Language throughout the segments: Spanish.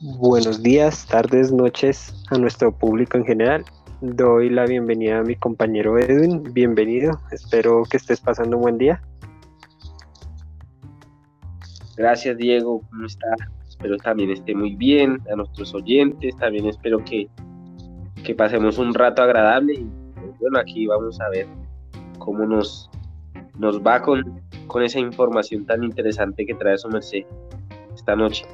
Buenos días, tardes, noches a nuestro público en general. Doy la bienvenida a mi compañero Edwin. Bienvenido. Espero que estés pasando un buen día. Gracias, Diego. ¿Cómo está? Espero también esté muy bien. A nuestros oyentes también espero que, que pasemos un rato agradable. Y pues, bueno, aquí vamos a ver cómo nos, nos va con, con esa información tan interesante que trae su merced esta noche.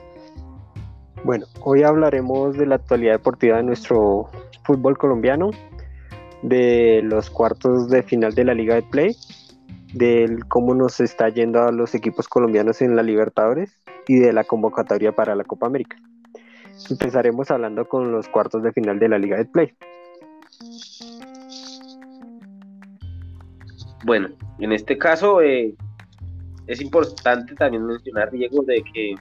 Bueno, hoy hablaremos de la actualidad deportiva de nuestro fútbol colombiano, de los cuartos de final de la Liga de Play, de cómo nos está yendo a los equipos colombianos en la Libertadores y de la convocatoria para la Copa América. Empezaremos hablando con los cuartos de final de la Liga de Play. Bueno, en este caso eh, es importante también mencionar, Diego, de que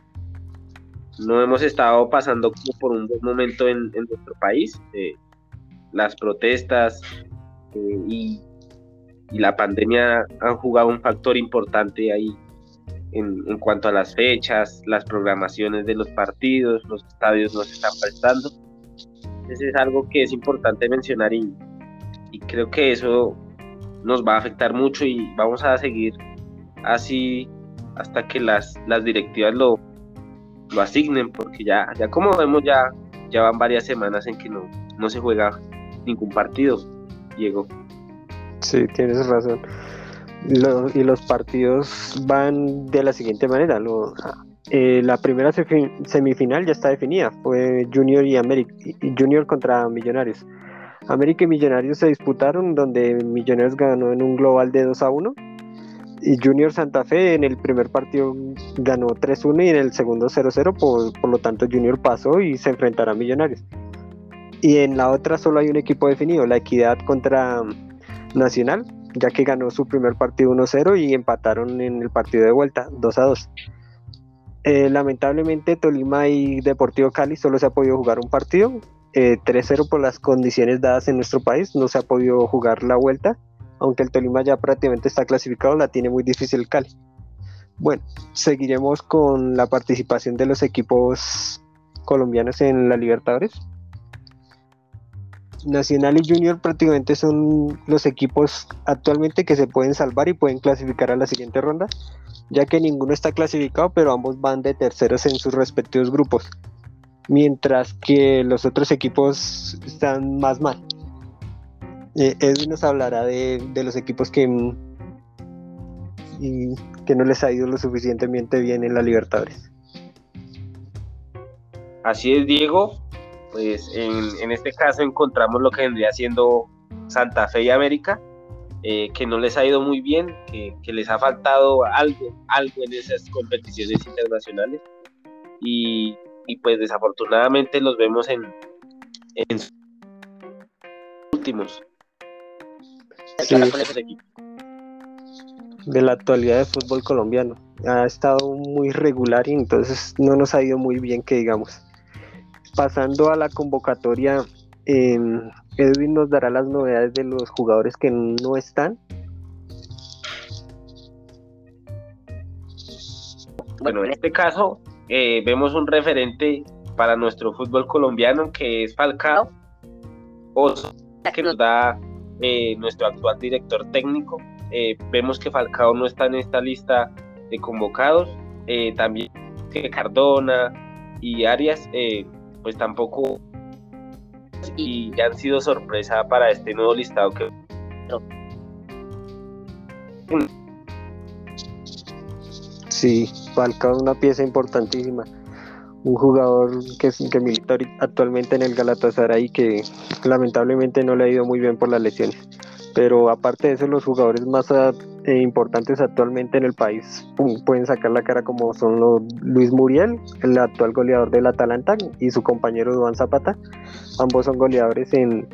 no hemos estado pasando por un buen momento en, nuestro país. Eh, las protestas eh, y, la pandemia han jugado un factor importante ahí en, en, cuanto a las fechas, las programaciones de los partidos, los estadios nos están prestando. Entonces es algo que es importante mencionar y, y creo que eso nos va a afectar mucho y vamos a seguir así hasta que las, las directivas lo, lo asignen, porque ya, ya como vemos, ya, ya van varias semanas en que no, no se juega ningún partido, Diego. Sí, tienes razón. y los partidos van de la siguiente manera. Eh, la primera semifinal ya está definida, fue Junior y América, Junior contra Millonarios. América y Millonarios se disputaron donde Millonarios ganó en un global de 2 a 1 y Junior Santa Fe en el primer partido ganó 3-1 y en el segundo 0-0, por, por, lo tanto Junior pasó y se enfrentará a Millonarios. Y en la otra solo hay un equipo definido, la Equidad contra Nacional, ya que ganó su primer partido 1-0 y empataron en el partido de vuelta 2-2. Eh, lamentablemente Tolima y Deportivo Cali solo se ha podido jugar un partido, 3-0 eh, por las condiciones dadas en nuestro país, no se ha podido jugar la vuelta aunque el Tolima ya prácticamente está clasificado, la tiene muy difícil Cali. Bueno, seguiremos con la participación de los equipos colombianos en la Libertadores. Nacional y Junior prácticamente son los equipos actualmente que se pueden salvar y pueden clasificar a la siguiente ronda, ya que ninguno está clasificado, pero ambos van de terceros en sus respectivos grupos, mientras que los otros equipos están más mal. Eh, Edwin nos hablará de, los equipos que, mm, que no les ha ido lo suficientemente bien en la Libertadores. Así es, Diego. Pues en, este caso encontramos lo que vendría siendo Santa Fe y América, eh, que no les ha ido muy bien, que, les ha faltado algo, algo en esas competiciones internacionales. Y, pues desafortunadamente los vemos en, en últimos de la actualidad del fútbol colombiano. Ha estado muy regular y entonces no nos ha ido muy bien que digamos. Pasando a la convocatoria, em, Edwin nos dará las novedades de los jugadores que no están. Bueno, en este caso eh, vemos un referente para nuestro fútbol colombiano que es Falcao, que nos da eh, nuestro actual director técnico. Eh, vemos que Falcao no está en esta lista de convocados. Eh, también que Cardona y Arias, pues tampoco y han sido sorpresa para este nuevo listado que Sí, Falcao es una pieza importantísima. Un jugador que, que milita actualmente en el Galatasaray que lamentablemente no le ha ido muy bien por las lesiones. Pero aparte de eso, los jugadores más ah, eh, importantes actualmente en el país pueden sacar la cara como son Luis Muriel, el actual goleador del Atalanta, y su compañero Duan Zapata. Ambos son goleadores en,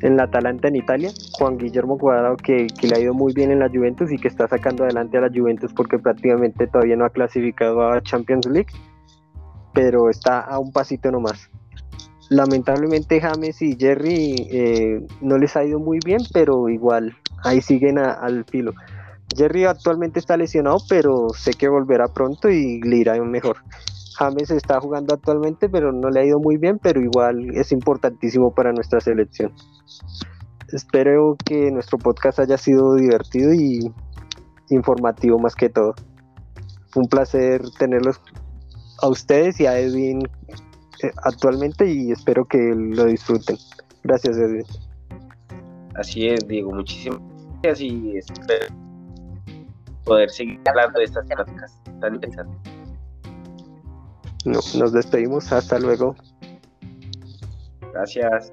en la Atalanta en Italia. Juan Guillermo Cuadrado que, que, le ha ido muy bien en la Juventus y que está sacando adelante a la Juventus porque prácticamente todavía no ha clasificado a Champions League, pero está a un pasito nomás. Lamentablemente James y Jerry eh, no les ha ido muy bien, pero igual ahí siguen al filo. Jerry actualmente está lesionado, pero sé que volverá pronto y le irá mejor. James está jugando actualmente, pero no le ha ido muy bien, pero igual es importantísimo para nuestra selección. Espero que nuestro podcast haya sido divertido y informativo más que todo. Fue un placer tenerlos a ustedes y a Edwin eh, actualmente y espero que lo disfruten. Gracias, Edwin. Así es, Diego, muchísimas gracias y espero poder seguir hablando de estas temáticas tan interesantes. No, nos despedimos, hasta luego. Gracias.